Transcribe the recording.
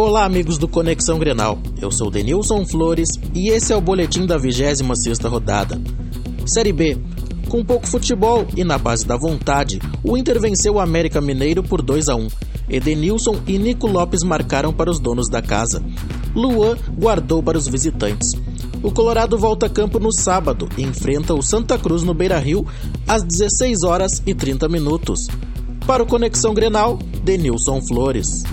Olá, amigos do Conexão Grenal. Eu sou Denilson Flores e esse é o boletim da 26ª rodada. Série B. Com pouco futebol e na base da vontade, o Inter venceu o América Mineiro por 2 a 1. Edenilson e Nico Lopes marcaram para os donos da casa. Luan guardou para os visitantes. O Colorado volta a campo no sábado e enfrenta o Santa Cruz no Beira-Rio às 16 horas e 30 minutos. Para o Conexão Grenal, Denilson Flores.